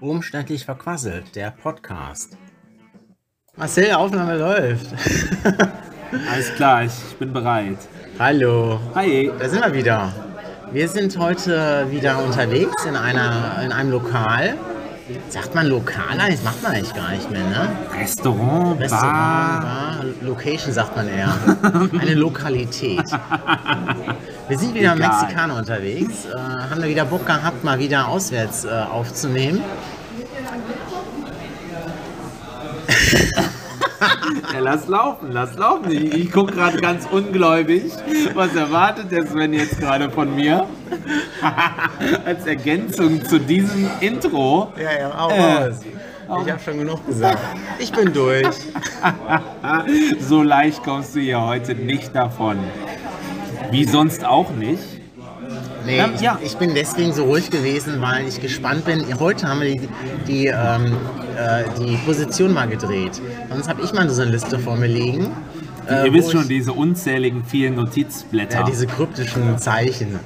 Umständlich verquasselt, der Podcast. Marcel, Aufnahme läuft. Alles klar, ich bin bereit. Hallo. Hi. Da sind wir wieder. Wir sind heute wieder unterwegs in, einer, in einem Lokal. Sagt man Lokal? Das macht man eigentlich gar nicht mehr, ne? Restaurant, Restaurant, Bar. Bar, Location sagt man eher. Eine Lokalität. Wir sind wieder Egal. Mexikaner unterwegs. Äh, haben wir wieder Bock gehabt, mal wieder auswärts äh, aufzunehmen. Ja, lass laufen, lass laufen. Ich, ich gucke gerade ganz ungläubig. Was erwartet der Sven jetzt gerade von mir? Als Ergänzung zu diesem Intro. Ja, ja, auch Äh, raus. Ich habe schon genug gesagt. Ich bin durch. So leicht kommst du hier heute nicht davon. Wie sonst auch nicht. Nee, Ähm, ich, ja. ich bin deswegen so ruhig gewesen, weil ich gespannt bin. Heute haben wir die, die, ähm, äh, die Position mal gedreht. Sonst habe ich mal so eine Liste vor mir liegen. äh, Ihr wisst schon, diese unzähligen vielen Notizblätter. Ja, diese kryptischen Zeichen,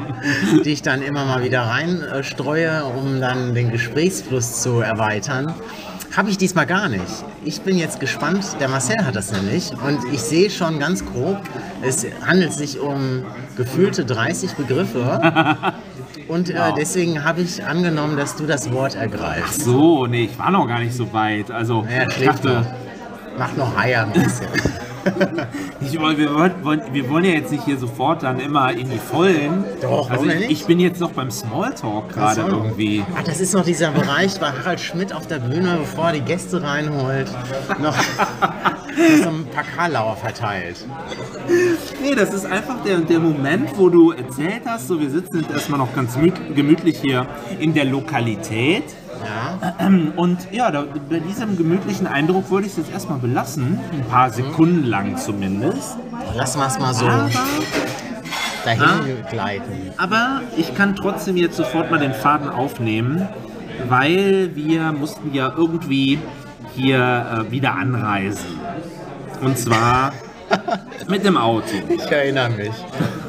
die ich dann immer mal wieder reinstreue, um dann den Gesprächsfluss zu erweitern. Habe ich diesmal gar nicht. Ich bin jetzt gespannt, der Marcel hat das nämlich und ich sehe schon ganz grob, es handelt sich um gefühlte 30 Begriffe und äh, Wow. deswegen habe ich angenommen, dass du das Wort ergreifst. so, nee, ich war noch gar nicht so weit. Also, Ja, ich noch. dachte, Mach noch Eier ein bisschen. Ich, wir, wollen, wir wollen ja jetzt nicht hier sofort dann immer in die Vollen. Doch, also ich, nicht? ich bin jetzt noch beim Smalltalk gerade so. irgendwie. Ach, das ist noch dieser Bereich bei Harald Schmidt auf der Bühne, bevor er die Gäste reinholt, noch, so ein paar Karlauer verteilt. Nee, das ist einfach der, der Moment, wo du erzählt hast, so wir sitzen jetzt erstmal noch ganz gemüt- gemütlich hier in der Lokalität. Ja, Und ja, da, bei diesem gemütlichen Eindruck würde ich es jetzt erstmal belassen. Ein paar Sekunden lang zumindest. lassen wir es mal so Aber, dahin Ah. gleiten. aber ich kann trotzdem jetzt sofort mal den Faden aufnehmen, weil wir mussten ja irgendwie hier äh, wieder anreisen. Und zwar mit dem Auto. Ich erinnere mich.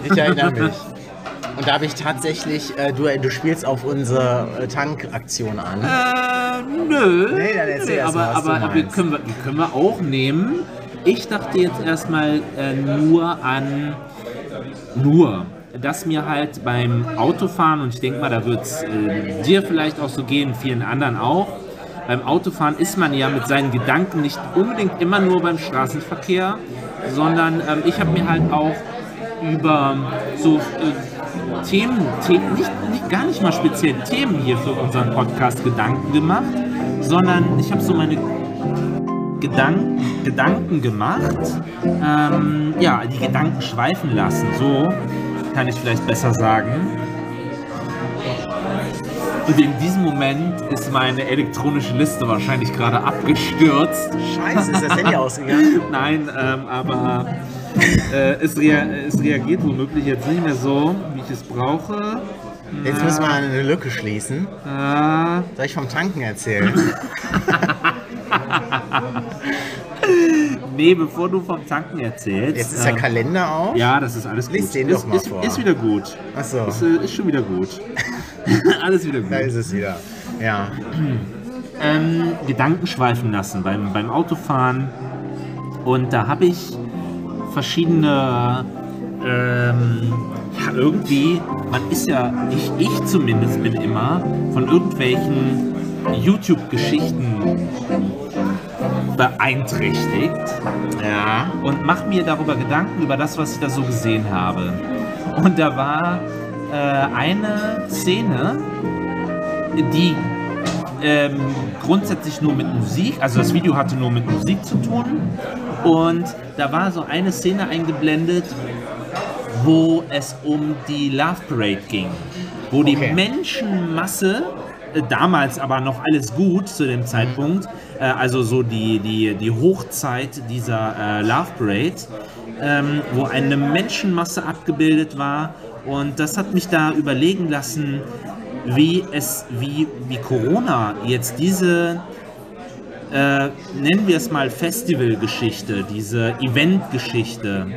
Ich erinnere mich. Und da habe ich tatsächlich, äh, du, du spielst auf unsere äh, Tankaktion an. Äh, nö. Nee, dann erzähl erst aber mal, was aber, meinst. können wir, können wir auch nehmen. Ich dachte jetzt erstmal äh, nur an nur, dass mir halt beim Autofahren, und ich denke mal, da wird es äh, dir vielleicht auch so gehen, vielen anderen auch, beim Autofahren ist man ja mit seinen Gedanken nicht unbedingt immer nur beim Straßenverkehr, sondern ähm, ich habe mir halt auch über so äh, Themen, Themen nicht, nicht, gar nicht mal speziell Themen hier für unseren Podcast Gedanken gemacht, sondern ich habe so meine Gedanken, Gedanken gemacht, ähm, ja, die Gedanken schweifen lassen, so kann ich vielleicht besser sagen. Und in diesem Moment ist meine elektronische Liste wahrscheinlich gerade abgestürzt. Scheiße, ist das Handy ausgegangen? Nein, ähm, aber äh, es, rea es reagiert womöglich jetzt nicht mehr so, es brauche. Jetzt müssen wir eine Lücke schließen. Äh, Soll ich vom Tanken erzählen? nee, bevor du vom Tanken erzählst. Jetzt ist der ähm, Kalender auf. Ja, das ist alles gut. Lies den ist, doch mal ist, vor. ist wieder gut. Ach so. Ist, äh, ist schon wieder gut. alles wieder Da gut. ist es wieder. Ja. Ähm, Gedanken schweifen lassen beim, beim Autofahren. Und da habe ich verschiedene, ähm, ja, irgendwie, man ist ja, ich, ich zumindest bin immer von irgendwelchen YouTube-Geschichten beeinträchtigt Ja. und mache mir darüber Gedanken über das, was ich da so gesehen habe. Und da war äh, eine Szene, die ähm, grundsätzlich nur mit Musik, also das Video hatte nur mit Musik zu tun. Und da war so eine Szene eingeblendet, wo es um die Love Parade ging, wo die Okay. Menschenmasse, äh, damals aber noch alles gut zu dem Zeitpunkt, äh, also so die, die, die Hochzeit dieser äh, Love Parade, ähm, wo eine Menschenmasse abgebildet war. Und das hat mich da überlegen lassen, wie es, wie, wie Corona jetzt diese äh, nennen wir es mal Festivalgeschichte, diese Eventgeschichte,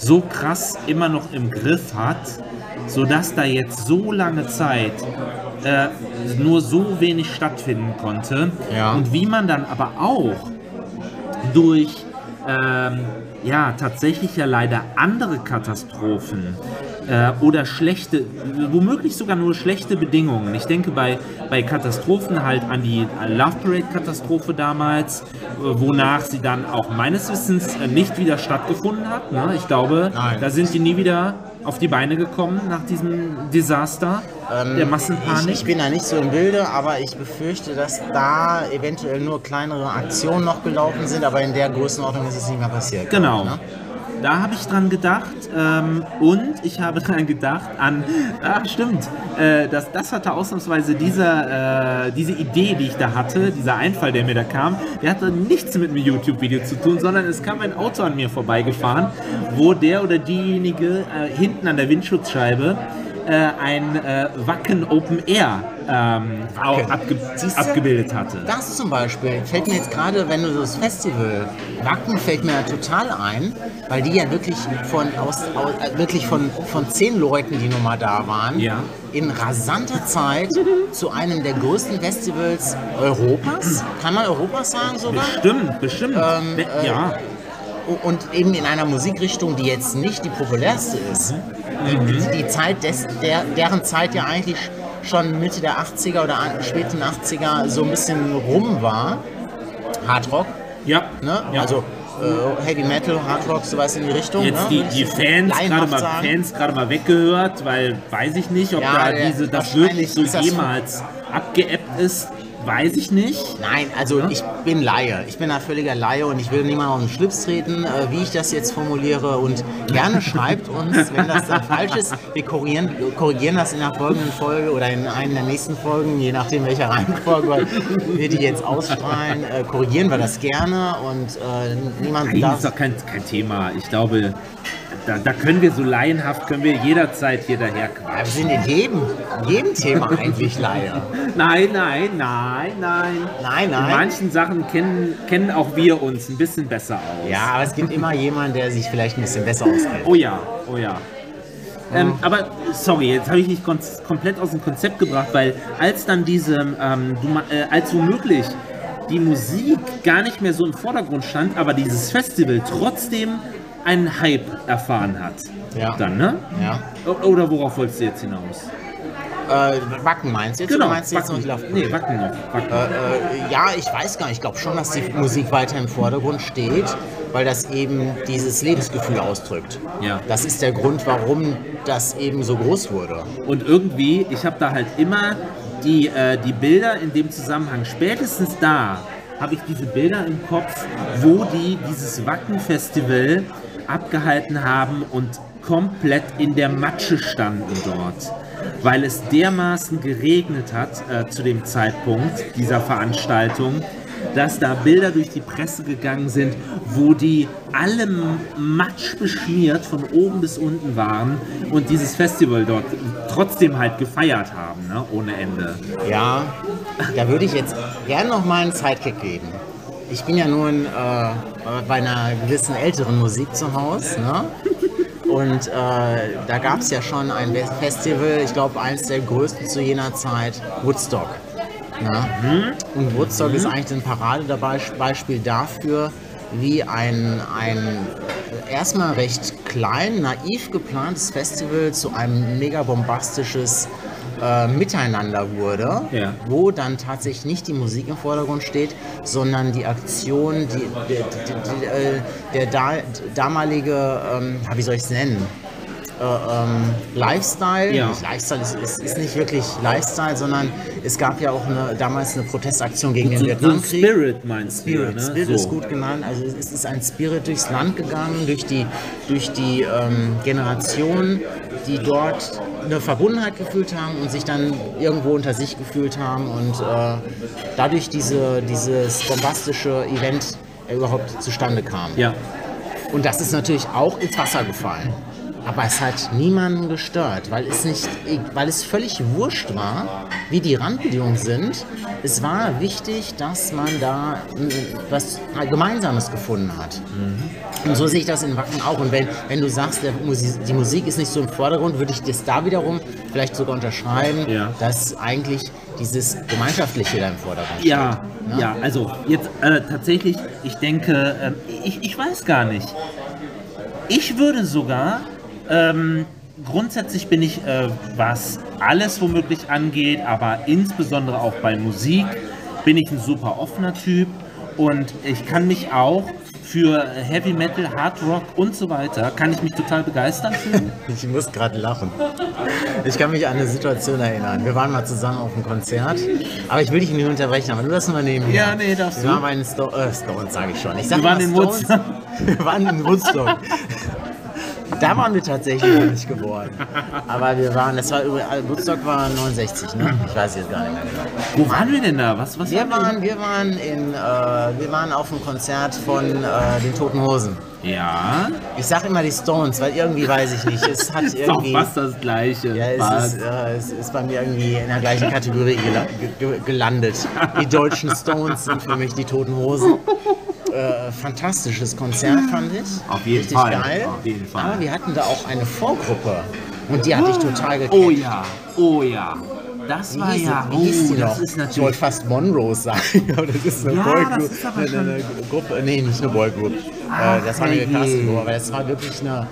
so krass immer noch im Griff hat, sodass da jetzt so lange Zeit äh, nur so wenig stattfinden konnte. Ja. Und wie man dann aber auch durch ähm, ja tatsächlich ja leider andere Katastrophen äh, oder schlechte, womöglich sogar nur schlechte Bedingungen. Ich denke bei, bei Katastrophen halt an die Love Parade-Katastrophe damals, äh, wonach sie dann auch meines Wissens äh, nicht wieder stattgefunden hat. Ne? Ich glaube, Nein. da sind die nie wieder auf die Beine gekommen nach diesem Desaster der Massenpanik. Ähm, Ich, ich bin da nicht so im Bilde, aber ich befürchte, dass da eventuell nur kleinere Aktionen noch gelaufen sind, aber in der Größenordnung ist es nicht mehr passiert. Genau. Ne? Da habe ich dran gedacht ähm, und ich habe dran gedacht an, ah stimmt, äh, das, das hatte ausnahmsweise dieser, äh, diese Idee, die ich da hatte, dieser Einfall, der mir da kam, der hatte nichts mit einem YouTube-Video zu tun, sondern es kam ein Auto an mir vorbeigefahren, wo der oder diejenige äh, hinten an der Windschutzscheibe äh, ein äh, Wacken Open Air ähm, abge abgebildet hatte. Das zum Beispiel fällt mir jetzt gerade, wenn du so das Festival Wacken fällt mir total ein, weil die ja wirklich von aus, aus äh, wirklich von, von zehn Leuten, die nun mal da waren, Ja. in rasanter Zeit zu einem der größten Festivals Europas, kann man Europas sagen sogar? Bestimmt, bestimmt. Ähm, äh, ja. und eben in einer Musikrichtung, die jetzt nicht die populärste ist. Die, die Zeit, des, der, deren Zeit ja eigentlich schon Mitte der 80er oder späten 80er so ein bisschen rum war. Hardrock, Ja. ne? ja. Also äh, Heavy Metal, Hardrock, sowas in die Richtung. Jetzt ne? die, die Fans gerade mal, sagen. Fans gerade mal weggehört, weil weiß ich nicht, ob Ja, da diese, das wirklich so jemals abgeebbt ist, weiß ich nicht. Nein, also ich bin Laie. Ich bin ein völliger Laie und ich will niemandem auf den Schlips treten, äh, wie ich das jetzt formuliere. Und gerne schreibt uns, wenn das dann falsch ist. Wir korrigieren, korrigieren das in der folgenden Folge oder in einer der nächsten Folgen, je nachdem welcher Reihenfolge wir die jetzt ausstrahlen. Äh, korrigieren wir das gerne und äh, niemand Nein, darf. ist doch kein, kein Thema. Ich glaube, da, da können wir so laienhaft, können wir jederzeit hier daher quatschen. wir sind in jedem, in jedem Thema eigentlich Laie. Nein, nein, nein, nein. Nein, In nein. manchen Sachen kennen, kennen auch wir uns ein bisschen besser aus. Ja, aber es gibt immer jemanden, der sich vielleicht ein bisschen besser auskennt. Oh ja, oh ja. Ähm, aber sorry, jetzt habe ich dich komplett aus dem Konzept gebracht, weil als dann diese, ähm, du, äh, als womöglich die Musik gar nicht mehr so im Vordergrund stand, aber dieses Festival trotzdem einen Hype erfahren hat. Ja. Dann, ne? Ja. Oder worauf wolltest du jetzt hinaus? Äh, Wacken meinst du jetzt? Genau, Oder meinst du jetzt noch Wacken. die Love Nee? Wacken noch. Wacken. Äh, ja, ich weiß gar nicht. Ich glaube schon, dass die Musik weiter im Vordergrund steht, weil das eben dieses Lebensgefühl ausdrückt. Ja. Das ist der Grund, warum das eben so groß wurde. Und irgendwie, ich habe da halt immer die, äh, die Bilder in dem Zusammenhang, spätestens da habe ich diese Bilder im Kopf, wo die dieses Wacken-Festival abgehalten haben und komplett in der Matsche standen dort. Weil es dermaßen geregnet hat äh, zu dem Zeitpunkt dieser Veranstaltung, dass da Bilder durch die Presse gegangen sind, wo die alle matsch beschmiert von oben bis unten waren und dieses Festival dort trotzdem halt gefeiert haben, ne? ohne Ende. Ja, da würde ich jetzt gerne noch mal einen Sidekick geben. Ich bin ja nun äh, bei einer gewissen älteren Musik zu Hause. Ne? Und äh, da gab es ja schon ein Festival, ich glaube eines der größten zu jener Zeit, Woodstock. Ne? Und Woodstock ist eigentlich ein Paradebeispiel dafür, wie ein, ein erstmal recht klein, naiv geplantes Festival zu einem mega bombastisches äh, Miteinander wurde, Ja. wo dann tatsächlich nicht die Musik im Vordergrund steht, sondern die Aktion, die, die, die, äh, der da, damalige, ähm, ja, wie soll ich es nennen? Äh, ähm, Lifestyle. Ja. Nicht Lifestyle ist, ist, ist nicht wirklich Lifestyle, sondern es gab ja auch eine, damals eine Protestaktion gegen den So, so Vietnamkrieg. Spirit meinst du, Spirit, ne? Spirit so. ist gut genannt. Also es ist ein Spirit durchs Land gegangen, durch die, durch die ähm, Generationen, die dort eine Verbundenheit gefühlt haben und sich dann irgendwo unter sich gefühlt haben und äh, dadurch diese, dieses bombastische Event äh, überhaupt zustande kam. Ja, Und das ist natürlich auch ins Wasser gefallen. Aber es hat niemanden gestört, weil es nicht, weil es völlig wurscht war, wie die Randbedingungen sind. Es war wichtig, dass man da äh, was Gemeinsames gefunden hat. Und so sehe ich das in Wacken auch. Und wenn, wenn du sagst, Musik, die Musik ist nicht so im Vordergrund, würde ich das da wiederum vielleicht sogar unterschreiben, Ja. dass eigentlich dieses Gemeinschaftliche da im Vordergrund Ja, steht. ne? ja, also jetzt äh, tatsächlich, ich denke, ähm, ich, ich weiß gar nicht. Ich würde sogar, ähm, grundsätzlich bin ich, äh, was alles womöglich angeht, aber insbesondere auch bei Musik, bin ich ein super offener Typ und ich kann mich auch für Heavy Metal, Hard Rock und so weiter, kann ich mich total begeistern fühlen. Ich muss gerade lachen. Ich kann mich an eine Situation erinnern. Wir waren mal zusammen auf einem Konzert, aber ich will dich nicht unterbrechen, aber du das mal nehmen. Ja, nee, darfst Wir du. waren bei den Sto äh, Stones, sage ich schon. Ich sag Wir waren in. Woodstock. Wir waren in Woodstock. Da waren wir tatsächlich noch nicht geworden. Aber wir waren, das war überall, Woodstock war 69, ne? Ich weiß jetzt gar nicht mehr genau. Wo waren wir denn da? Was, was Wir waren, wir waren in, äh, wir waren auf einem Konzert von äh, den Toten Hosen. Ja, Ich sag immer die Stones, weil irgendwie weiß ich nicht. Es hat ist doch irgendwie. fast das Gleiche. Ja, es ist, äh, es ist bei mir irgendwie in der gleichen Kategorie gela ge gelandet. Die deutschen Stones sind für mich die Toten Hosen. Äh, fantastisches Konzert fand ich. Auf jeden Richtig Fall, geil. auf jeden Fall. Aber wir hatten da auch eine Vorgruppe und die hatte ich total gekriegt. Oh ja, oh ja. Das war hieß, ja, die, wie hieß oh, die das noch? ist ich wollte natürlich. fast Monrose sagen, aber das ist eine Ja, Boygroup. das ist aber eine, schon- eine Gruppe, nee, nicht eine Boygroup. Ach, Äh, das war eine. Casting, aber das war wirklich eine,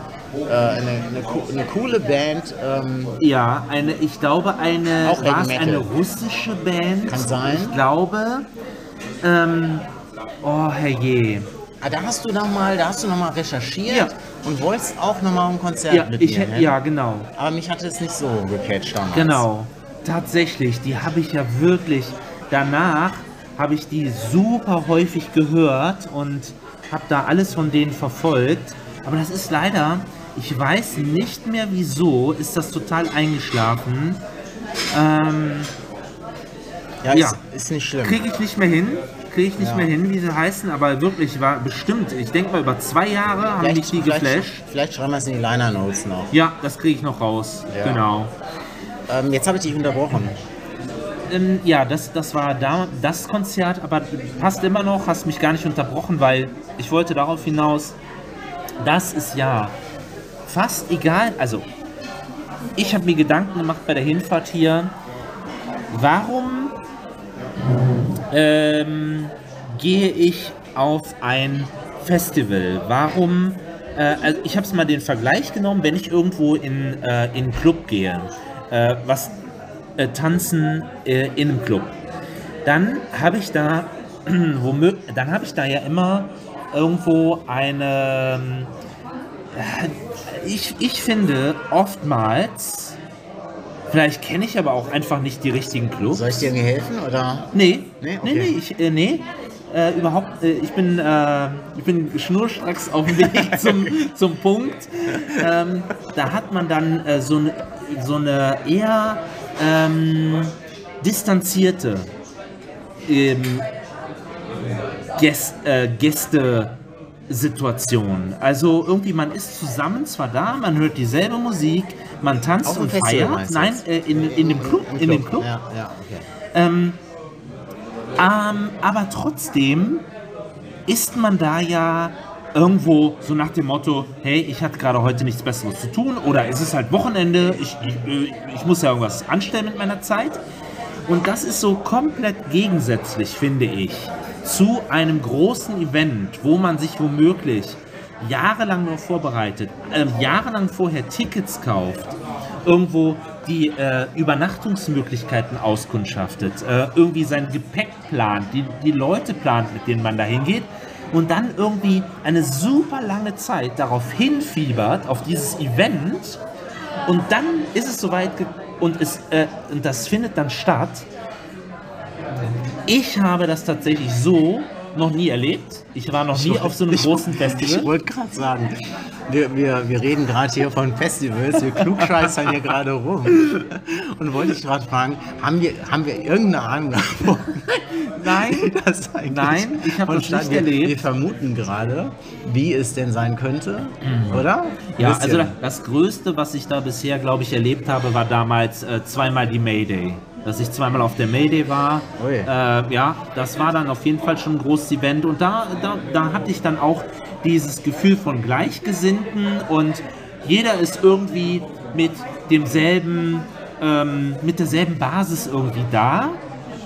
äh, eine, eine, co- eine coole Band. Ähm, Ja, eine, ich glaube, eine, war es eine russische Band? Kann sein. Ich glaube, ähm, oh herrje. Ah, da hast du noch mal, da hast du noch mal recherchiert Ja. und wolltest auch noch mal ein Konzert Ja, mit ich, mir, ne? ja, genau. Aber mich hatte es nicht so gecatcht damals. Genau. Tatsächlich, die habe ich ja wirklich. Danach habe ich die super häufig gehört und habe da alles von denen verfolgt. Aber das ist leider, ich weiß nicht mehr wieso, ist das total eingeschlafen. Ähm, Ja, Ja. Ist, ist nicht schlimm. Kriege ich nicht mehr hin. Kriege ich nicht Ja. mehr hin, wie sie heißen, aber wirklich war bestimmt, ich denke mal über zwei Jahre haben mich die vielleicht, geflasht. vielleicht schreiben wir es in die Liner Notes noch. Ja, das kriege ich noch raus. Ja. Genau. Ähm, jetzt habe ich dich unterbrochen. Ähm, ja, das, das war da, das Konzert, aber passt immer noch, hast mich gar nicht unterbrochen, weil ich wollte darauf hinaus, das ist ja fast egal. Also, ich habe mir Gedanken gemacht bei der Hinfahrt hier, warum ähm, gehe ich auf ein Festival? Warum? Äh, also ich habe es mal den Vergleich genommen, wenn ich irgendwo in, äh, in einen Club gehe, äh, was äh, tanzen äh, in einem Club, dann habe ich da womö- dann habe ich da ja immer irgendwo eine äh, ich, ich finde oftmals vielleicht kenne ich aber auch einfach nicht die richtigen Clubs. Soll ich dir helfen oder? Nee, Nee? nee, Okay. nee, ich, äh, nee. Äh, überhaupt, äh, ich bin, äh, ich bin schnurstracks auf dem Weg zum, zum Punkt. Ähm, da hat man dann äh, so, eine, so eine eher ähm, distanzierte ähm, Gäst, äh, Gäste-Situation. Also irgendwie, man ist zusammen zwar da, man hört dieselbe Musik, man tanzt Auf und feiert. Nein, äh, in, in dem Club. In dem Club. Ja, ja, okay. Ähm, ähm, aber trotzdem ist man da ja irgendwo so nach dem Motto, hey, ich hatte gerade heute nichts Besseres zu tun oder es ist halt Wochenende, ich, ich, äh, ich muss ja irgendwas anstellen mit meiner Zeit. Und das ist so komplett gegensätzlich, finde ich, zu einem großen Event, wo man sich womöglich jahrelang nur vorbereitet, ähm, jahrelang vorher Tickets kauft, irgendwo die äh, Übernachtungsmöglichkeiten auskundschaftet, äh, irgendwie sein Gepäck plant, die, die Leute plant, mit denen man da hingeht und dann irgendwie eine super lange Zeit darauf hinfiebert, auf dieses Event und dann ist es soweit und, es, äh, und das findet dann statt. Ich habe das tatsächlich so noch nie erlebt. Ich war noch nie auf so einem Ich- großen Ich Festival. wollte gerade sagen, wir, wir, wir reden gerade hier von Festivals, wir klugscheißern hier gerade rum. Und wollte ich gerade fragen, haben wir, haben wir irgendeine Ahnung davon? Nein, Nein, ich hab das nicht wir, erlebt. Wir vermuten gerade, wie es denn sein könnte, oder? Mhm. Ja, Wisst also das Größte, was ich da bisher, glaube ich, erlebt habe, war damals äh, zweimal die Mayday. Dass ich zweimal auf der Mayday war. Äh, ja, das war dann auf jeden Fall schon ein großes Event. Und da, da, da hatte ich dann auch dieses Gefühl von Gleichgesinnten und jeder ist irgendwie mit demselben, ähm, mit derselben Basis irgendwie da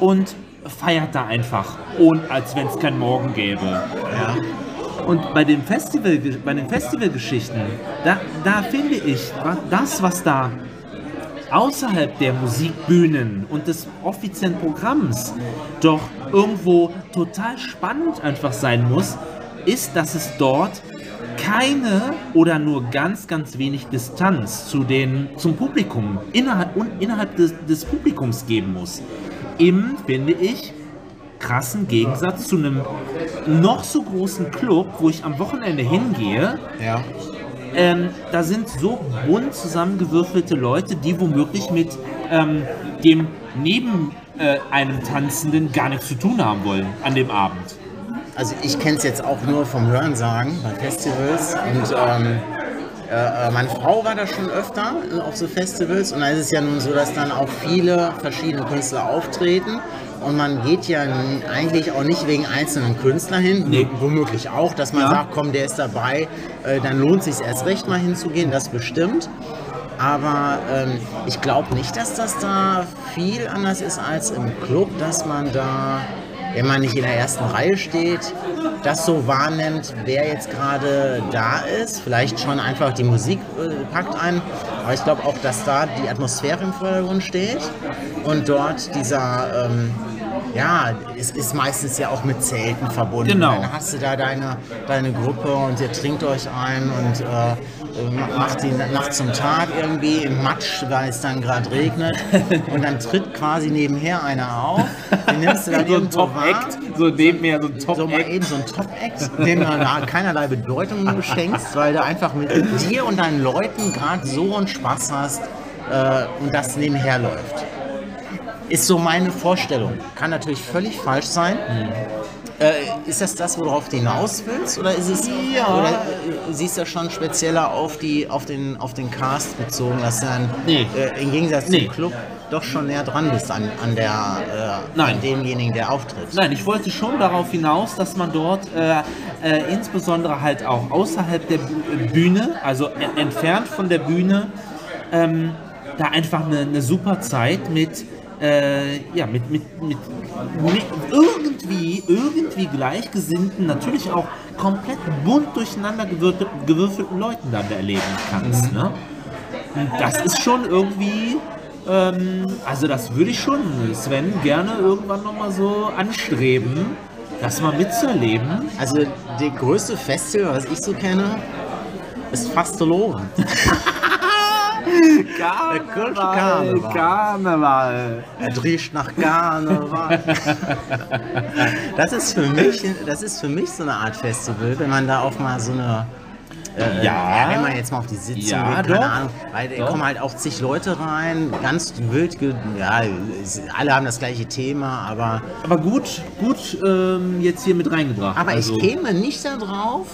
und feiert da einfach, ohne, als wenn es kein Morgen gäbe. ja. Und bei, dem Festival, bei den Festivalgeschichten, da, da finde ich, das, was da außerhalb der Musikbühnen und des offiziellen Programms doch irgendwo total spannend einfach sein muss, ist, dass es dort keine oder nur ganz, ganz wenig Distanz zu den, zum Publikum innerhalb, und innerhalb des, des Publikums geben muss. Im, finde ich, krassen Gegensatz zu einem noch so großen Club, wo ich am Wochenende hingehe. ja. Ähm, da sind so bunt zusammengewürfelte Leute, die womöglich mit ähm, dem neben äh, einem Tanzenden gar nichts zu tun haben wollen an dem Abend. Also ich kenne es jetzt auch nur vom Hörensagen bei Festivals und ähm, äh, äh, meine Frau war da schon öfter auf so Festivals und da ist es ja nun so, dass dann auch viele verschiedene Künstler auftreten und man geht ja eigentlich auch nicht wegen einzelnen Künstlern hin, Nee. womöglich auch, dass man Ja. sagt, komm, der ist dabei, äh, dann lohnt sich erst recht mal hinzugehen, das bestimmt. Aber ähm, ich glaube nicht, dass das da viel anders ist als im Club, dass man da, wenn man nicht in der ersten Reihe steht, das so wahrnimmt, wer jetzt gerade da ist. Vielleicht schon einfach die Musik äh, packt ein. Aber ich glaube auch, dass da die Atmosphäre im Vordergrund steht und dort dieser, ähm, ja, es ist meistens ja auch mit Zelten verbunden. Genau. Dann hast du da deine, deine Gruppe und ihr trinkt euch ein und äh, macht die Nacht zum Tag irgendwie im Matsch, weil es dann gerade regnet. Und dann tritt quasi nebenher einer auf. Den nimmst du dann so ein. Top-Act, so neben mir so ein So mal Top-Act. eben so ein Top-Act, dem du da keinerlei Bedeutung schenkst, weil du einfach mit dir und deinen Leuten gerade so einen Spaß hast äh, und das nebenher läuft. Ist so meine Vorstellung. Kann natürlich völlig falsch sein. Äh, ist das das, worauf du hinaus willst? Oder ist es. Ja. Oder äh, siehst du schon spezieller auf, die, auf, den, auf den Cast bezogen, dass du dann Nee. äh, im Gegensatz Nee. zum Club doch schon näher dran bist an, an, der, äh, Nein. an demjenigen, der auftritt? Nein, ich wollte schon darauf hinaus, dass man dort äh, äh, insbesondere halt auch außerhalb der Bü- Bühne, also en- entfernt von der Bühne, ähm, da einfach eine, eine super Zeit mit, äh, ja, mit, mit, mit, mit irgendwie, irgendwie gleichgesinnten, natürlich auch komplett bunt durcheinander gewürfelten, Leuten dann da erleben kannst. Ne? Und das ist schon irgendwie, ähm, also das würde ich schon, Sven, gerne irgendwann nochmal so anstreben, das mal mitzuerleben. Also, der größte Festival, was ich so kenne, ist Fasteloven. Karneval, Karneval. Karneval. Er riecht nach Karneval. das ist für mich, das ist für mich so eine Art Festival, wenn man da auch mal so eine äh, Ja. wenn man jetzt mal auf die Sitzung Ja, geht, keine doch. Ahnung, weil da kommen halt auch zig Leute rein, ganz wild, ja, alle haben das gleiche Thema, aber, Aber gut, gut ähm, jetzt hier mit reingebracht. aber also, ich käme nicht da drauf.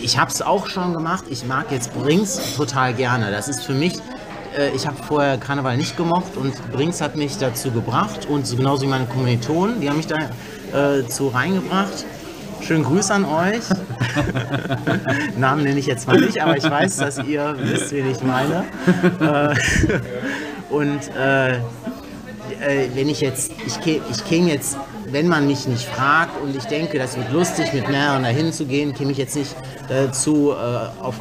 Ich habe es auch schon gemacht. Ich mag jetzt Brings total gerne. Das ist für mich, äh, ich habe vorher Karneval nicht gemocht und Brings hat mich dazu gebracht und so genauso wie meine Kommilitonen, die haben mich da äh, zu reingebracht. Schönen Gruß an euch. Namen nenne ich jetzt mal nicht, aber ich weiß, dass ihr wisst, wen ich meine. Äh, und äh, äh, wenn ich jetzt, ich, ich käme jetzt, wenn man mich nicht fragt und ich denke, das wird lustig, mit mehreren dahin zu gehen, käme ich jetzt nicht dazu, äh, auf,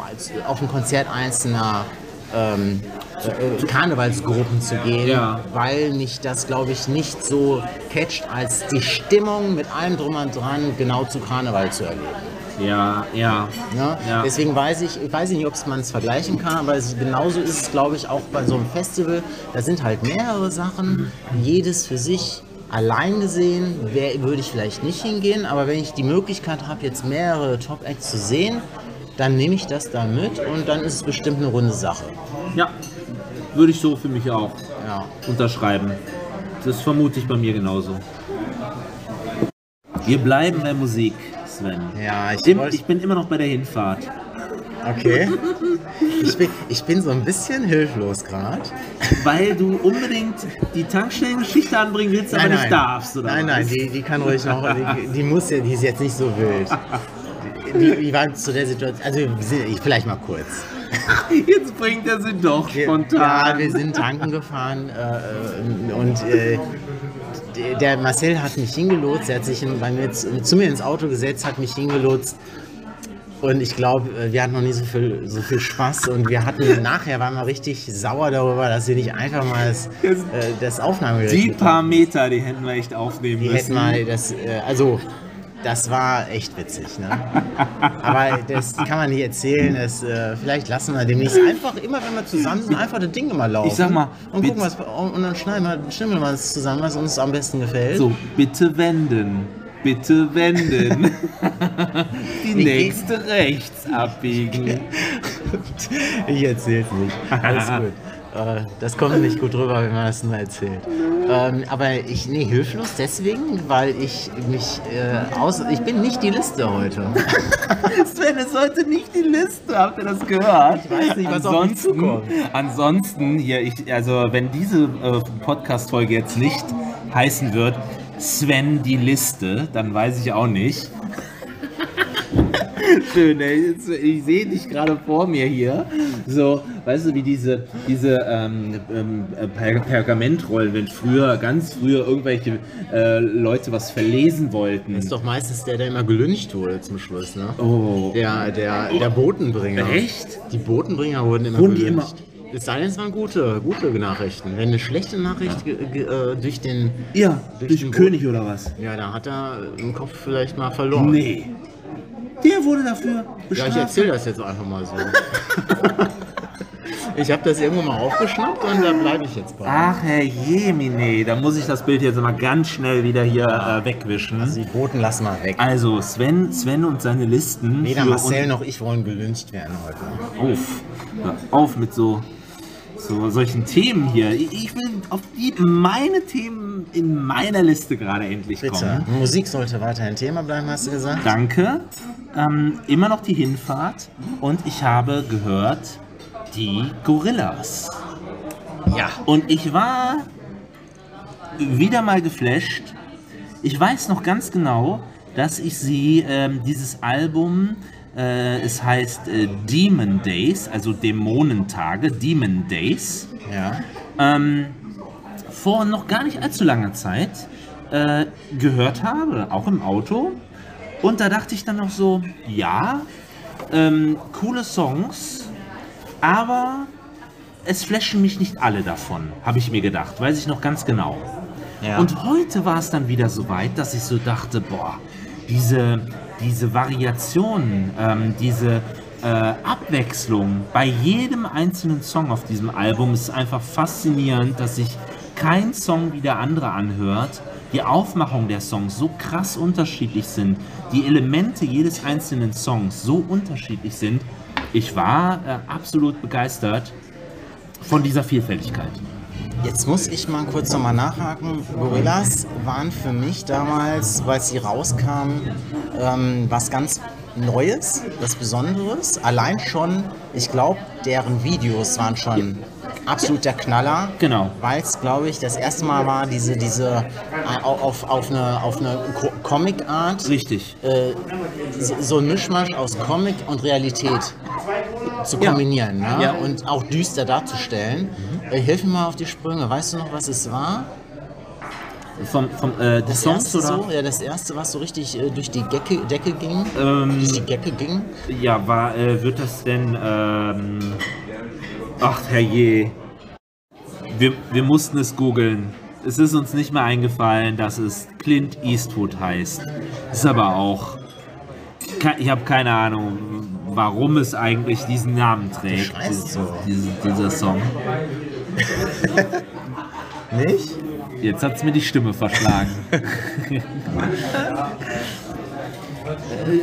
auf ein Konzert einzelner ähm, äh, Karnevalsgruppen zu gehen, Ja. weil mich das, glaube ich, nicht so catcht, als die Stimmung mit allem drum und dran genau zu Karneval zu erleben. Ja, ja. Ne? Ja. Deswegen weiß ich, ich weiß nicht, ob man es vergleichen kann, aber es, genauso ist es, glaube ich, auch bei so einem Festival. Da sind halt mehrere Sachen, jedes für sich Allein gesehen wär, würde ich vielleicht nicht hingehen, aber wenn ich die Möglichkeit habe, jetzt mehrere Top-Acts zu sehen, dann nehme ich das da mit und dann ist es bestimmt eine runde Sache. Ja, würde ich so für mich auch Ja. unterschreiben. Das vermute ich bei mir genauso. Wir bleiben bei Musik, Sven. Ja, ich Im- Ich bin immer noch bei der Hinfahrt. Okay. Ich bin, ich bin so ein bisschen hilflos gerade. Weil du unbedingt die Tankstellengeschichte anbringen willst, aber nicht darfst, oder? Nein, nein, die, die kann ruhig noch, die, die muss ja, die ist jetzt nicht so wild. Die, die war zu der Situation, also ich, vielleicht mal kurz. Jetzt bringt er sie doch spontan. ja, wir sind tanken gefahren äh, und äh, der- Marcel hat mich hingelotst, er hat sich in, bei mir zu, zu mir ins Auto gesetzt, hat mich hingelotst und ich glaube, wir hatten noch nie so viel, so viel Spaß und wir hatten nachher waren wir richtig sauer darüber, dass wir nicht einfach mal das, äh, das Aufnahmegerät die paar Meter, die hätten wir echt aufnehmen die hätten müssen. mal das, äh, also das war echt witzig, ne? Aber das kann man nicht erzählen. Das, äh, vielleicht lassen wir demnächst einfach, immer wenn wir zusammen sind, einfach das Ding immer laufen. Ich sag mal, und gucken, was, und dann schneiden wir, schneiden wir mal das zusammen, was uns am besten gefällt. So, bitte wenden. Bitte wenden. die Wie nächste rechts abbiegen. Ich erzähl's nicht. Alles gut. Äh, Das kommt nicht gut rüber, wenn man das nur erzählt. Ähm, aber ich, nee, hilflos deswegen, weil ich mich äh, aus, ich bin nicht die Liste heute. Sven ist heute nicht die Liste, habt ihr das gehört? Ich weiß nicht, was auf mich ansonsten, zukommt. ansonsten, hier, ich, also wenn diese äh, Podcast-Folge jetzt nicht heißen wird, Sven die Liste, dann weiß ich auch nicht. Schön, ey. Ich sehe dich gerade vor mir hier. So, weißt du, wie diese, diese ähm, ähm, per Pergamentrollen, wenn früher, ganz früher irgendwelche äh, Leute was verlesen wollten. Das ist doch meistens der, der immer gelüncht wurde zum Schluss, ne? Oh. Der, der, der Botenbringer. Echt? Die Botenbringer wurden immer Wurden die gelüncht. Es sei denn, es waren gute, gute Nachrichten. Wenn eine schlechte Nachricht ge, ge, äh, durch den. Ja, Durch den König oder was? Ja, da hat er im Kopf vielleicht mal verloren. Nee. Der wurde dafür Ja, bestraft. ich erzähle das jetzt einfach mal so. ich habe das irgendwo mal aufgeschnappt und da bleibe ich jetzt bei. Ach, Herr Jemine, da muss ich das Bild jetzt mal ganz schnell wieder hier äh, wegwischen. Also die Boten lassen wir weg. Also, Sven, Sven und seine Listen. Weder für Marcel noch ich wollen gelüncht werden heute. Auf. Hör auf mit so, so solchen Themen hier. Ich will auf die, meine Themen in meiner Liste gerade endlich Bitte. kommen. Musik sollte weiterhin Thema bleiben, hast du gesagt? Danke. Ähm, immer noch die Hinfahrt. Und ich habe gehört, die Gorillas. Ja. Und ich war wieder mal geflasht. Ich weiß noch ganz genau, dass ich sie, ähm, dieses Album, es heißt äh, Demon Days, also Dämonentage, Demon Days, Ja. ähm, vor noch gar nicht allzu langer Zeit äh, gehört habe, auch im Auto. Und da dachte ich dann noch so, ja, ähm, coole Songs, aber es flashen mich nicht alle davon, habe ich mir gedacht, weiß ich noch ganz genau. Ja. Und heute war es dann wieder so weit, dass ich so dachte, boah, diese, diese Variation, ähm, diese äh, Abwechslung bei jedem einzelnen Song auf diesem Album ist einfach faszinierend, dass sich kein Song wie der andere anhört. Die Aufmachung der Songs so krass unterschiedlich sind, die Elemente jedes einzelnen Songs so unterschiedlich sind. Ich war äh, absolut begeistert von dieser Vielfältigkeit. Jetzt muss ich mal kurz nochmal nachhaken. Gorillas waren für mich damals, weil sie rauskamen, ähm, was ganz Neues, was Besonderes. Allein schon, ich glaube, deren Videos waren schon absolut der Knaller. Genau. Weil es, glaube ich, das erste Mal war, diese, diese äh, auf, auf eine, auf eine Co Comic-Art, Richtig. äh, so, ein Mischmasch aus Comic und Realität zu Ja. kombinieren ne? Ja. und auch düster darzustellen. Äh, hilf mir mal auf die Sprünge. Weißt du noch, was es war? Vom, vom äh, Das Songs erste oder? so, ja, das erste, was so richtig äh, durch die Decke, Decke ging. Ähm, durch die Decke ging. Ja, war, äh, wird das denn, ähm, ach herrje, wir, wir mussten es googeln. Es ist uns nicht mehr eingefallen, dass es Clint Eastwood heißt. Ist aber auch, ich habe keine Ahnung, warum es eigentlich diesen Namen trägt, schreist dieses- so. dieses- dieser Song. Nicht? Jetzt hat es mir die Stimme verschlagen.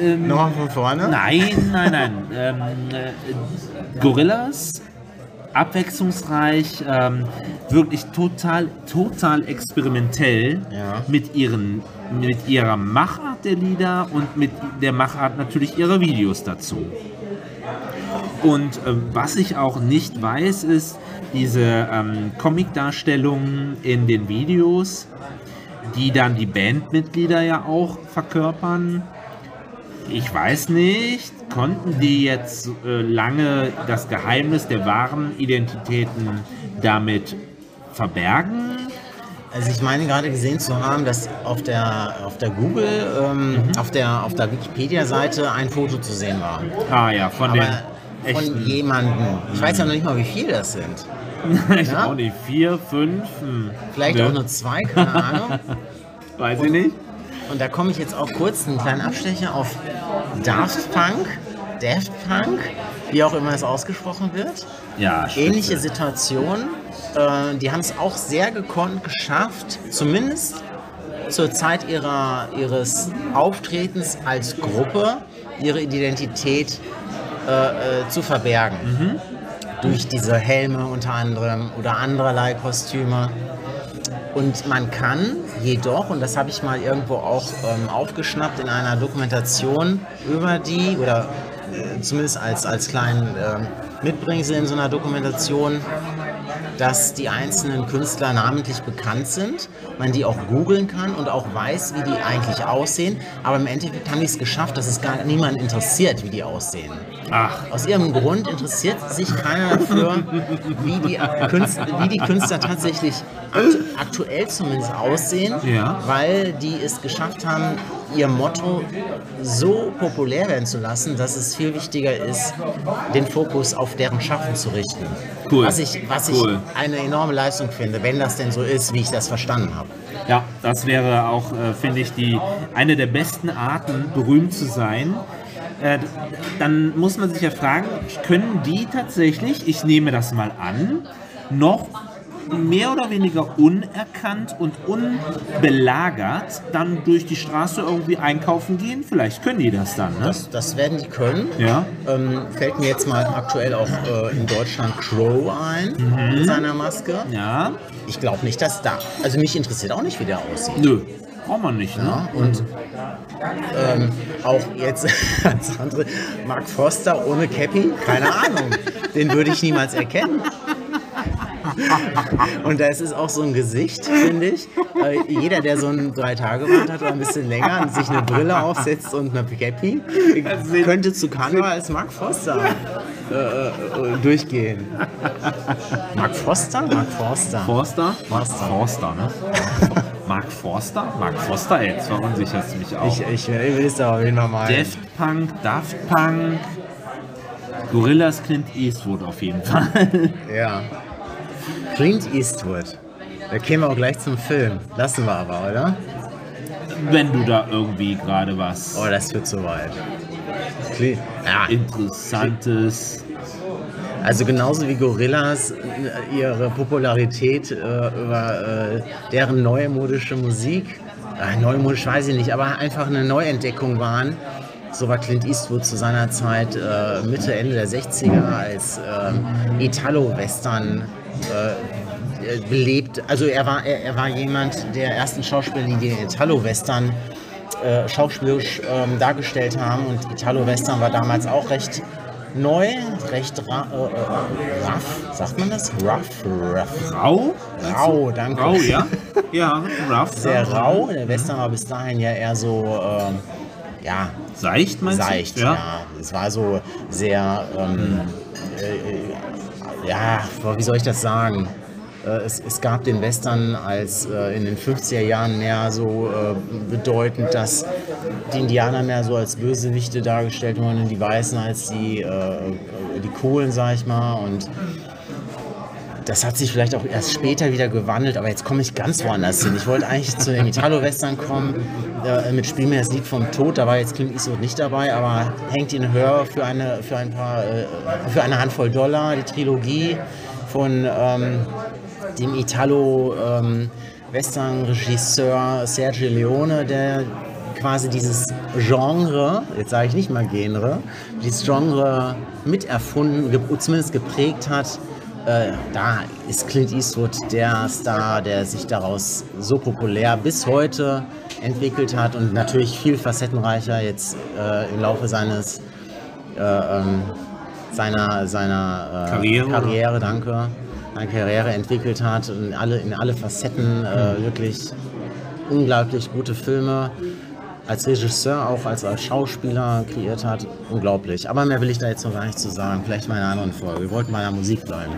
ähm, Nochmal von vorne? Nein, nein, nein. Ähm, äh, Gorillas, abwechslungsreich, ähm, wirklich total, total experimentell Ja. mit, ihren, mit ihrer Machart der Lieder und mit der Machart natürlich ihrer Videos dazu. Und ähm, was ich auch nicht weiß, ist diese ähm, Comic-Darstellungen in den Videos, die dann die Bandmitglieder ja auch verkörpern. Ich weiß nicht, konnten die jetzt äh, lange das Geheimnis der wahren Identitäten damit verbergen? Also ich meine gerade gesehen zu haben, dass auf der auf der Google, ähm, auf der auf der Wikipedia-Seite ein Foto zu sehen war. Ah ja, von den Aber von jemandem. Ich weiß ja noch nicht mal, wie viele das sind. ich Ja? auch nicht. Vier, fünf, hm. Vielleicht Ne? auch nur zwei, keine Ahnung. Weiß ich nicht. Und da komme ich jetzt auch kurz einen kleinen Abstecher auf Daft Punk, Daft Punk, wie auch immer es ausgesprochen wird. Ja, Ähnliche spitze. Situation. Äh, die haben es auch sehr gekonnt geschafft, zumindest zur Zeit ihrer, ihres Auftretens als Gruppe, ihre Identität äh, äh, zu verbergen. Durch diese Helme unter anderem oder andererlei Kostüme. Und man kann jedoch, und das habe ich mal irgendwo auch ähm, aufgeschnappt in einer Dokumentation über die, oder äh, zumindest als, als kleinen ähm, Mitbringsel in so einer Dokumentation, dass die einzelnen Künstler namentlich bekannt sind, man die auch googeln kann und auch weiß, wie die eigentlich aussehen. Aber im Endeffekt haben die es geschafft, dass es gar niemand interessiert, wie die aussehen. Ach, Aus irgendeinem Grund interessiert sich keiner dafür, wie die Künstler, wie die Künstler tatsächlich aktu aktuell zumindest aussehen, Ja. weil die es geschafft haben, ihr Motto so populär werden zu lassen, dass es viel wichtiger ist, den Fokus auf deren Schaffen zu richten. Cool. Was ich, was Cool. ich eine enorme Leistung finde, wenn das denn so ist, wie ich das verstanden habe. Ja, das wäre auch, äh, finde ich, die, eine der besten Arten, berühmt zu sein. Äh, dann muss man sich ja fragen, können die tatsächlich, ich nehme das mal an, noch mehr oder weniger unerkannt und unbelagert dann durch die Straße irgendwie einkaufen gehen? Vielleicht können die das dann, ne? Das, das werden die können. Ja. Ähm, fällt mir jetzt mal aktuell auch äh, in Deutschland Crow ein Mhm. mit seiner Maske. Ja. Ich glaube nicht, dass da. Also mich interessiert auch nicht, wie der aussieht. Nö, braucht man nicht, ne? Ja, und ähm, auch jetzt als andere, Mark Foster ohne Cappy, keine Ahnung. Den würde ich niemals erkennen. Und da ist es auch so ein Gesicht, finde ich. Äh, jeder, der so einen Drei-Tage-Band hat oder ein bisschen länger und sich eine Brille aufsetzt und eine Cappy, könnte zu Karneval als Mark Foster äh, äh, durchgehen. Mark Foster? Mark Forster. Forster? Forster. Forster, ne? Mark Forster? Mark Forster, ey, jetzt verunsicherst du mich auch. Ich, ich will es aber auf jeden Fall mal. Daft Punk, Daft Punk, Gorillas Clint Eastwood auf jeden Fall. Ja. Clint Eastwood. Da kämen wir auch gleich zum Film. Lassen wir aber, oder? Wenn du da irgendwie gerade was Oh, das wird zu weit. Cle ja, Interessantes. Also genauso wie Gorillas äh, ihre Popularität äh, über äh, deren neumodische Musik, äh, neumodisch weiß ich nicht, aber einfach eine Neuentdeckung waren. So war Clint Eastwood zu seiner Zeit äh, Mitte, Ende der 60er als äh, Italo-Western äh, belebt. Also er war, er, er war jemand der ersten Schauspieler, die Italo-Western schauspielerisch ähm, dargestellt haben. Und Italo-Western war damals auch recht neu, recht ra äh, äh, rough, sagt man das? Rough, rough. Rau? Rau, danke. Rau, ja? Ja, rough. Sehr rau. Der Western war bis dahin ja eher so, ähm, ja, Seicht, meinst seicht. du? Ja. Es war so sehr, ähm, äh, äh, ja, wie soll ich das sagen? Äh, Es, es gab den Western als äh, in den 50er Jahren mehr so äh, bedeutend, dass die Indianer mehr so als Bösewichte dargestellt wurden und die Weißen als die, äh, die Kohlen, sag ich mal. Und das hat sich vielleicht auch erst später wieder gewandelt, aber jetzt komme ich ganz woanders hin. Ich wollte eigentlich zu den Italo-Western kommen, äh, mit Spiel mir Lied vom Tod, da war jetzt Clint Eastwood nicht dabei, aber hängt ihn Hör für eine, für ein paar, äh, für eine Handvoll Dollar, die Trilogie von ähm, dem Italo, ähm, Sergio Leone, der quasi dieses Genre, jetzt sage ich nicht mal Genre, dieses Genre miterfunden, ge zumindest geprägt hat. Äh, da ist Clint Eastwood der Star, der sich daraus so populär bis heute entwickelt hat und natürlich viel facettenreicher jetzt äh, im Laufe seines äh, ähm, seiner, seiner äh, Karriere. Karriere, danke, seine Karriere entwickelt hat und alle, in alle Facetten äh, wirklich unglaublich gute Filme als Regisseur, auch als, als Schauspieler kreiert hat. Unglaublich. Aber mehr will ich da jetzt noch gar nicht zu sagen. Vielleicht mal in einer anderen Folge. Wir wollten bei der Musik bleiben.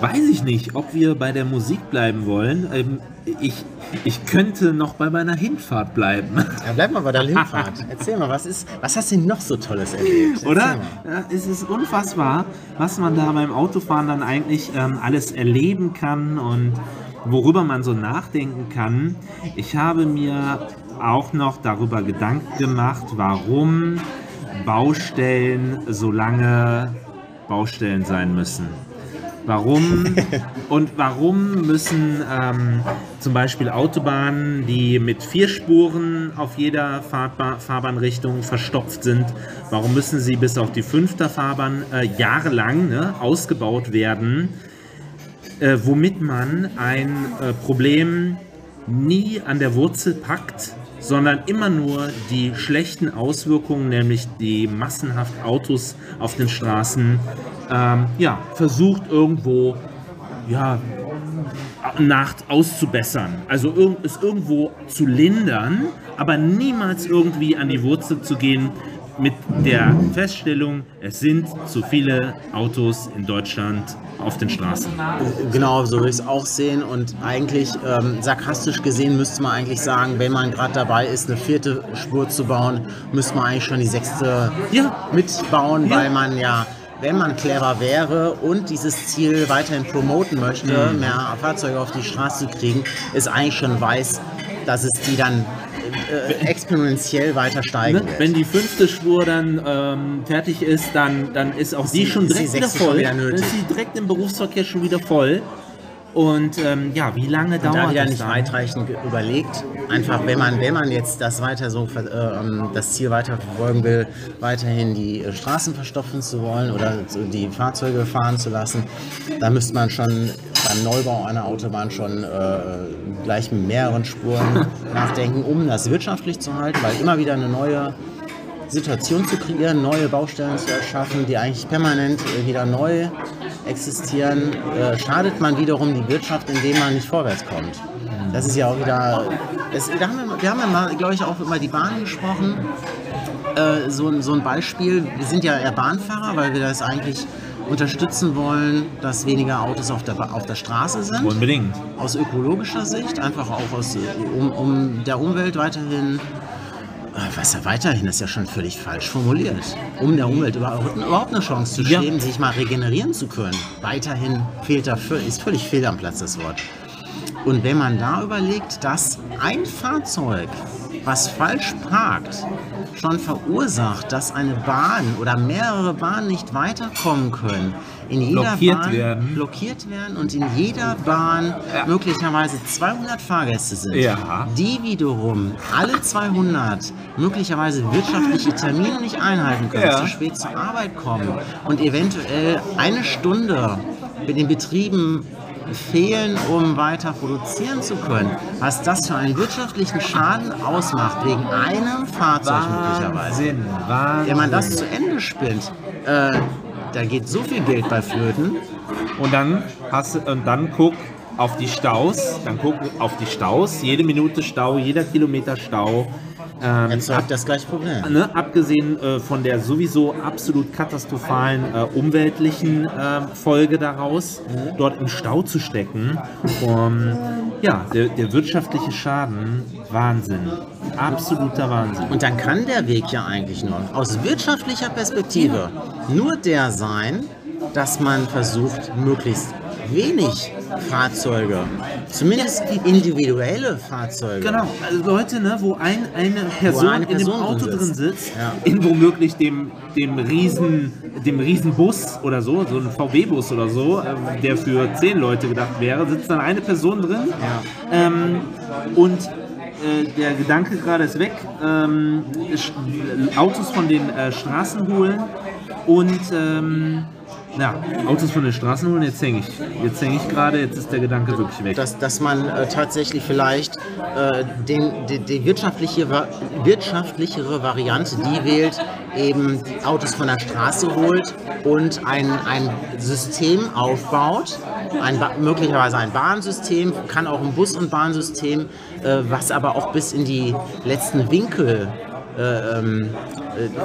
Weiß ich nicht, ob wir bei der Musik bleiben wollen. Ähm, ich, ich könnte noch bei meiner Hinfahrt bleiben. Ja, bleib mal bei der Hinfahrt. Erzähl mal, was, ist, was hast du denn noch so Tolles erlebt? Erzähl Oder? Ja, es ist unfassbar, was man da beim Autofahren dann eigentlich ähm, alles erleben kann und worüber man so nachdenken kann. Ich habe mir auch noch darüber Gedanken gemacht, warum Baustellen so lange Baustellen sein müssen. Warum und warum müssen ähm, zum Beispiel Autobahnen, die mit vier Spuren auf jeder Fahrba Fahrbahnrichtung verstopft sind, warum müssen sie bis auf die fünfte Fahrbahn äh, jahrelang ne, ausgebaut werden, äh, womit man ein äh, Problem nie an der Wurzel packt, sondern immer nur die schlechten Auswirkungen, nämlich die massenhaft Autos auf den Straßen, ähm, ja, versucht irgendwo ja, nach auszubessern. Also es irgendwo zu lindern, aber niemals irgendwie an die Wurzel zu gehen mit der Feststellung, es sind zu viele Autos in Deutschland auf den Straßen. Genau, so würde ich es auch sehen. Und eigentlich, ähm, sarkastisch gesehen, müsste man eigentlich sagen, wenn man gerade dabei ist, eine vierte Spur zu bauen, müsste man eigentlich schon die sechste ja. mitbauen, ja. weil man ja wenn man clever wäre und dieses Ziel weiterhin promoten möchte, mhm. mehr Fahrzeuge auf die Straße zu kriegen, ist eigentlich schon weiß, dass es die dann äh, exponentiell weiter steigen. Ne? Wenn die fünfte Spur dann ähm, fertig ist, dann, dann ist auch die schon direkt wieder voll. Wieder dann ist sie direkt im Berufsverkehr schon wieder voll. Und ähm, ja, wie lange dauert da wieder das nicht dann? weitreichend überlegt. Einfach, wenn man, wenn man jetzt das weiter so äh, ähm, das Ziel weiter verfolgen will, weiterhin die äh, Straßen verstopfen zu wollen oder die Fahrzeuge fahren zu lassen, dann müsste man schon beim Neubau einer Autobahn schon äh, gleich mit mehreren Spuren nachdenken, um das wirtschaftlich zu halten, weil immer wieder eine neue Situation zu kreieren, neue Baustellen zu erschaffen, die eigentlich permanent wieder neu existieren, äh, schadet man wiederum die Wirtschaft, indem man nicht vorwärts kommt. Das ist ja auch wieder. Das, da haben wir, wir haben ja mal, glaube ich, auch über die Bahn gesprochen. Äh, so, so ein Beispiel. Wir sind ja eher Bahnfahrer, weil wir das eigentlich unterstützen wollen, dass weniger Autos auf der, auf der Straße sind. Unbedingt. Aus ökologischer Sicht, einfach auch aus, um, um der Umwelt weiterhin was ja weiterhin ist ja schon völlig falsch formuliert. Um der Umwelt überhaupt eine Chance zu geben, ja. sich mal regenerieren zu können. Weiterhin fehlt da, ist völlig fehl am Platz das Wort. Und wenn man da überlegt, dass ein Fahrzeug, was falsch parkt, schon verursacht, dass eine Bahn oder mehrere Bahnen nicht weiterkommen können, in jeder blockiert Bahn werden. blockiert werden und in jeder Bahn ja. möglicherweise 200 Fahrgäste sind, ja. die wiederum alle 200 möglicherweise wirtschaftliche Termine nicht einhalten können, ja. zu spät zur Arbeit kommen und eventuell eine Stunde mit den Betrieben fehlen, um weiter produzieren zu können. Was das für einen wirtschaftlichen Schaden ausmacht, wegen einem Fahrzeug Wahnsinn, möglicherweise. Wahnsinn. Wenn man das zu Ende spinnt, äh, da geht so viel Geld bei Flöten. Und dann, hast, und dann guck auf die Staus, dann guck auf die Staus, jede Minute Stau, jeder Kilometer Stau. Ähm, Jetzt habt das gleiche Problem. Ne, abgesehen äh, von der sowieso absolut katastrophalen äh, umweltlichen äh, Folge daraus, mhm. dort im Stau zu stecken. Um, ja, der, der wirtschaftliche Schaden, Wahnsinn. Absoluter Wahnsinn. Und dann kann der Weg ja eigentlich nur aus wirtschaftlicher Perspektive nur der sein, dass man versucht, möglichst wenig Fahrzeuge, zumindest individuelle Fahrzeuge. Genau, also Leute, ne, wo ein, eine Person eine in dem Person Auto drin drin sitzt. sitzt, Ja. in womöglich dem, dem riesen dem Riesenbus oder so, so ein VW-Bus oder so, äh, der für zehn Leute gedacht wäre, sitzt dann eine Person drin. Ähm, und äh, der Gedanke gerade ist weg, ähm, Autos von den äh, Straßen holen und ähm, ja, Autos von den Straßen holen, jetzt hänge ich. Jetzt hänge ich gerade, jetzt ist der Gedanke wirklich weg. dass, dass man äh, tatsächlich vielleicht äh, den, die, die wirtschaftliche, wirtschaftlichere Variante, die wählt, eben Autos von der Straße holt und ein, ein System aufbaut, ein, möglicherweise ein Bahnsystem, kann auch ein Bus- und Bahnsystem, äh, was aber auch bis in die letzten Winkel äh, ähm,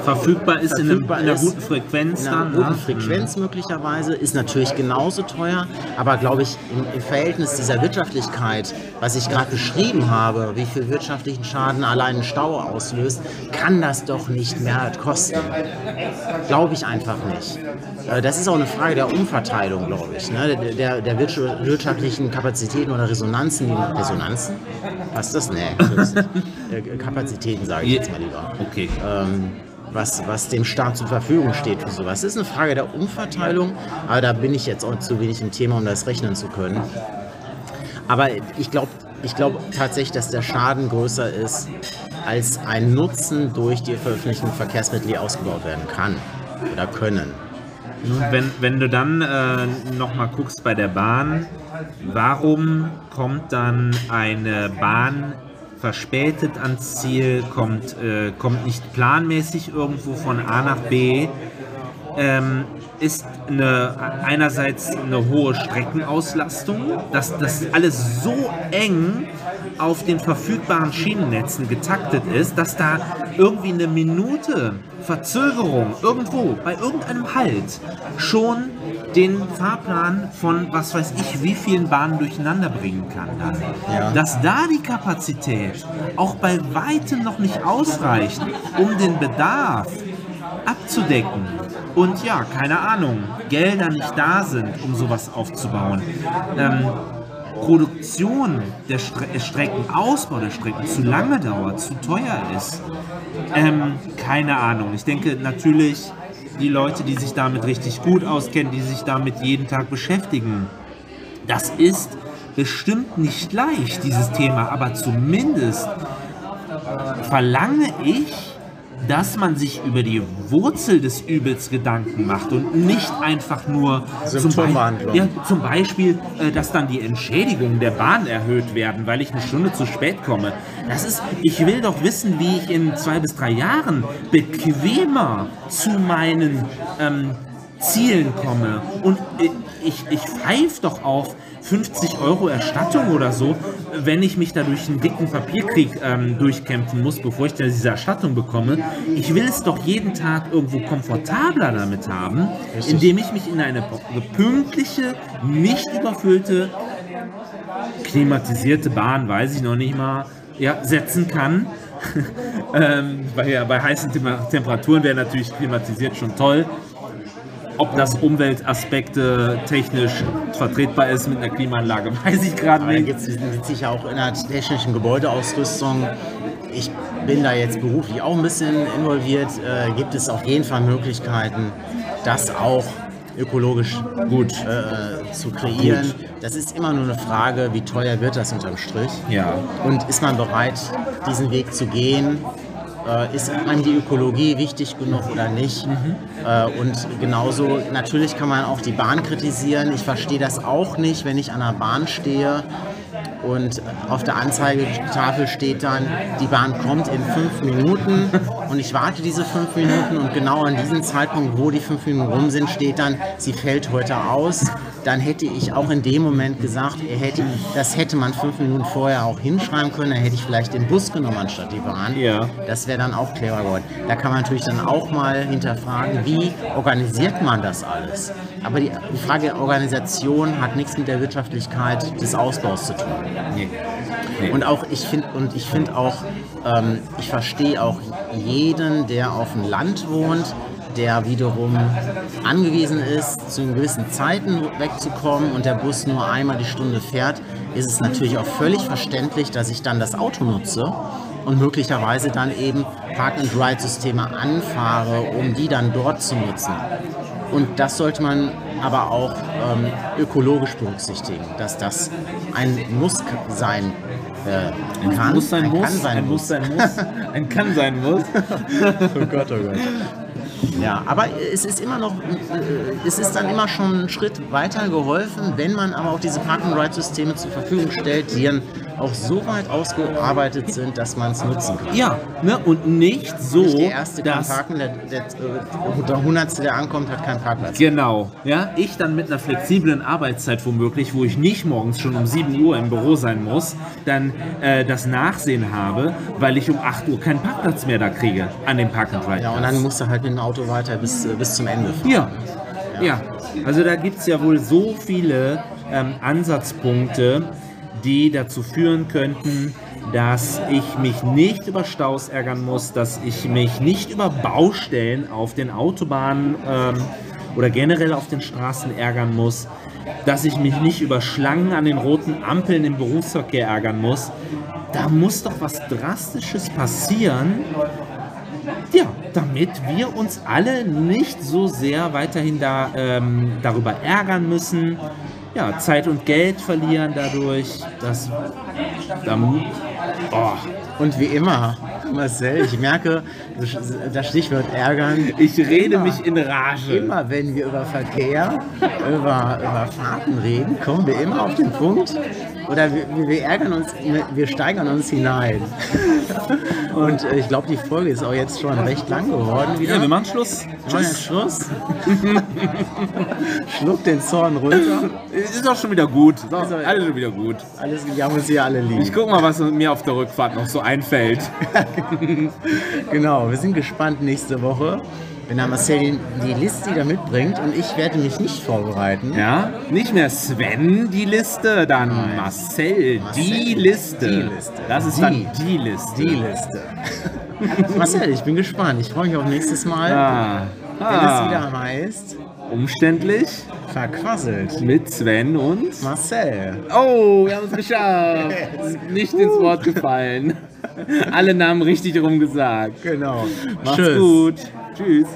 verfügbar ist in, verfügbar einem, in einer guten Frequenz in einer dann. guten ne? Frequenz möglicherweise, ist natürlich genauso teuer, aber glaube ich im, im Verhältnis dieser Wirtschaftlichkeit, was ich gerade beschrieben habe, wie viel wirtschaftlichen Schaden allein ein Stau auslöst, kann das doch nicht mehr kosten. Glaube ich einfach nicht. Äh, Das ist auch eine Frage der Umverteilung, glaube ich, ne? der, der, der wirtschaft- wirtschaftlichen Kapazitäten oder Resonanzen. Resonanzen? Passt das? Nee, äh, Kapazitäten sage ich jetzt mal lieber Okay. ähm, was, was dem Staat zur Verfügung steht für sowas. Das ist eine Frage der Umverteilung, aber da bin ich jetzt auch zu wenig im Thema, um das rechnen zu können. Aber ich glaube ich glaub tatsächlich, dass der Schaden größer ist, als ein Nutzen durch die veröffentlichten Verkehrsmittel, die ausgebaut werden kann oder können. Nun, wenn, wenn du dann äh, nochmal guckst bei der Bahn, warum kommt dann eine Bahn verspätet ans Ziel, kommt, äh, kommt nicht planmäßig irgendwo von A nach B? Ähm, ist eine, einerseits eine hohe Streckenauslastung, dass das alles so eng auf den verfügbaren Schienennetzen getaktet ist, dass da irgendwie eine Minute Verzögerung irgendwo bei irgendeinem Halt schon den Fahrplan von was weiß ich wie vielen Bahnen durcheinander bringen kann. Dann. Ja. Dass da die Kapazität auch bei weitem noch nicht ausreicht, um den Bedarf abzudecken und ja, keine Ahnung, Gelder nicht da sind, um sowas aufzubauen. Ähm, Produktion der Stre äh, Strecken, Ausbau der Strecken zu lange dauert, zu teuer ist. Ähm, keine Ahnung. Ich denke natürlich, die Leute, die sich damit richtig gut auskennen, die sich damit jeden Tag beschäftigen, das ist bestimmt nicht leicht, dieses Thema, aber zumindest verlange ich, dass man sich über die Wurzel des Übels Gedanken macht und nicht einfach nur zum, Symptombehandlung. ja, zum Beispiel, äh, dass dann die Entschädigungen der Bahn erhöht werden, weil ich eine Stunde zu spät komme. Das ist, ich will doch wissen, wie ich in zwei bis drei Jahren bequemer zu meinen ähm, Zielen komme. Und äh, ich, ich pfeife doch auf 50 Euro Erstattung oder so, wenn ich mich da durch einen dicken Papierkrieg ähm, durchkämpfen muss, bevor ich dann diese Erstattung bekomme. Ich will es doch jeden Tag irgendwo komfortabler damit haben, indem ich mich in eine pünktliche, nicht überfüllte, klimatisierte Bahn, weiß ich noch nicht mal, ja, setzen kann. ähm, bei, ja, bei heißen Tem Temperaturen wäre natürlich klimatisiert schon toll. Ob das Umweltaspekte technisch vertretbar ist mit einer Klimaanlage, weiß ich gerade Aber da nicht. gibt es sicher auch in der technischen Gebäudeausrüstung. Ich bin da jetzt beruflich auch ein bisschen involviert. Äh, gibt es auf jeden Fall Möglichkeiten, das auch ökologisch gut äh, zu kreieren. Das ist immer nur eine Frage, wie teuer wird das unterm Strich? Ja. Und ist man bereit, diesen Weg zu gehen? Äh, ist einem die Ökologie wichtig genug oder nicht? Äh, und genauso, natürlich kann man auch die Bahn kritisieren. Ich verstehe das auch nicht, wenn ich an der Bahn stehe und auf der Anzeigetafel steht dann, die Bahn kommt in fünf Minuten und ich warte diese fünf Minuten und genau an diesem Zeitpunkt, wo die fünf Minuten rum sind, steht dann, sie fällt heute aus. Dann hätte ich auch in dem Moment gesagt, hätte, das hätte man fünf Minuten vorher auch hinschreiben können, dann hätte ich vielleicht den Bus genommen anstatt die Bahn. Ja. Das wäre dann auch clever geworden. Da kann man natürlich dann auch mal hinterfragen, wie organisiert man das alles? Aber die, die Frage der Organisation hat nichts mit der Wirtschaftlichkeit des Ausbaus zu tun. Nee. Nee. Und auch ich finde und ich finde auch, ähm, ich verstehe auch jeden, der auf dem Land wohnt, der wiederum angewiesen ist, zu gewissen Zeiten wegzukommen und der Bus nur einmal die Stunde fährt, ist es natürlich auch völlig verständlich, dass ich dann das Auto nutze und möglicherweise dann eben Park-and-Ride-Systeme anfahre, um die dann dort zu nutzen. Und das sollte man aber auch ähm, ökologisch berücksichtigen, dass das ein Muss sein äh, Ein kann. muss sein ein muss, kann sein ein muss. muss sein muss, ein kann sein muss. Oh Gott, oh Gott. Ja, aber es ist immer noch, äh, es ist dann immer schon einen Schritt weiter geholfen, wenn man aber auch diese Park-and-Ride-Systeme zur Verfügung stellt, die dann auch so weit ausgearbeitet sind, dass man es nutzen kann. Ja, ne? und nicht so, Nicht der erste dass parken, der, der, der Hundertste, der ankommt, hat keinen Parkplatz. Genau, ja, ich dann mit einer flexiblen Arbeitszeit womöglich, wo ich nicht morgens schon um 7 Uhr im Büro sein muss, dann äh, das Nachsehen habe, weil ich um 8 Uhr keinen Parkplatz mehr da kriege an dem Park and Ride. Ja, und dann musst du halt mit dem Auto weiter bis, äh, bis zum Ende fahren. Ja, ja. Also da gibt es ja wohl so viele ähm, Ansatzpunkte, die dazu führen könnten, dass ich mich nicht über Staus ärgern muss, dass ich mich nicht über Baustellen auf den Autobahnen ähm, oder generell auf den Straßen ärgern muss, dass ich mich nicht über Schlangen an den roten Ampeln im Berufsverkehr ärgern muss. Da muss doch was Drastisches passieren, ja, damit wir uns alle nicht so sehr weiterhin da, ähm, darüber ärgern müssen, ja, Zeit und Geld verlieren dadurch, dass da, oh, Und wie immer, Marcel, ich merke, das Stichwort ärgern. ich rede Immer. mich in Rage. Immer wenn wir über Verkehr, über, über Fahrten reden, kommen wir immer auf den Punkt, oder wir, wir ärgern uns, wir steigern uns hinein. Und äh, ich glaube, die Folge ist auch jetzt schon recht lang geworden wieder. Ja, wir machen Schluss. Wir machen Schluss. Schluck den Zorn runter. Ist auch schon wieder gut. Ist auch Ist alles schon wieder gut. Alles, wir haben uns hier alle lieb. Ich guck mal, was mir auf der Rückfahrt noch so einfällt. Genau, wir sind gespannt nächste Woche, wenn der Marcel die- Liste wieder mitbringt und ich werde mich nicht vorbereiten. Ja, nicht mehr Sven die Liste, dann Marcel, die Liste. Die Liste. Das ist Die. dann die Liste. Die Liste. Marcel, ich bin gespannt. Ich freue mich auf nächstes Mal, Ah, wenn es ah. wieder heißt, umständlich verquasselt. mit Sven und. Marcel. Oh, wir haben es geschafft. Nicht ins Wort gefallen. Alle Namen richtig rum gesagt. Genau. Macht's Tschüss. gut. Tschüss.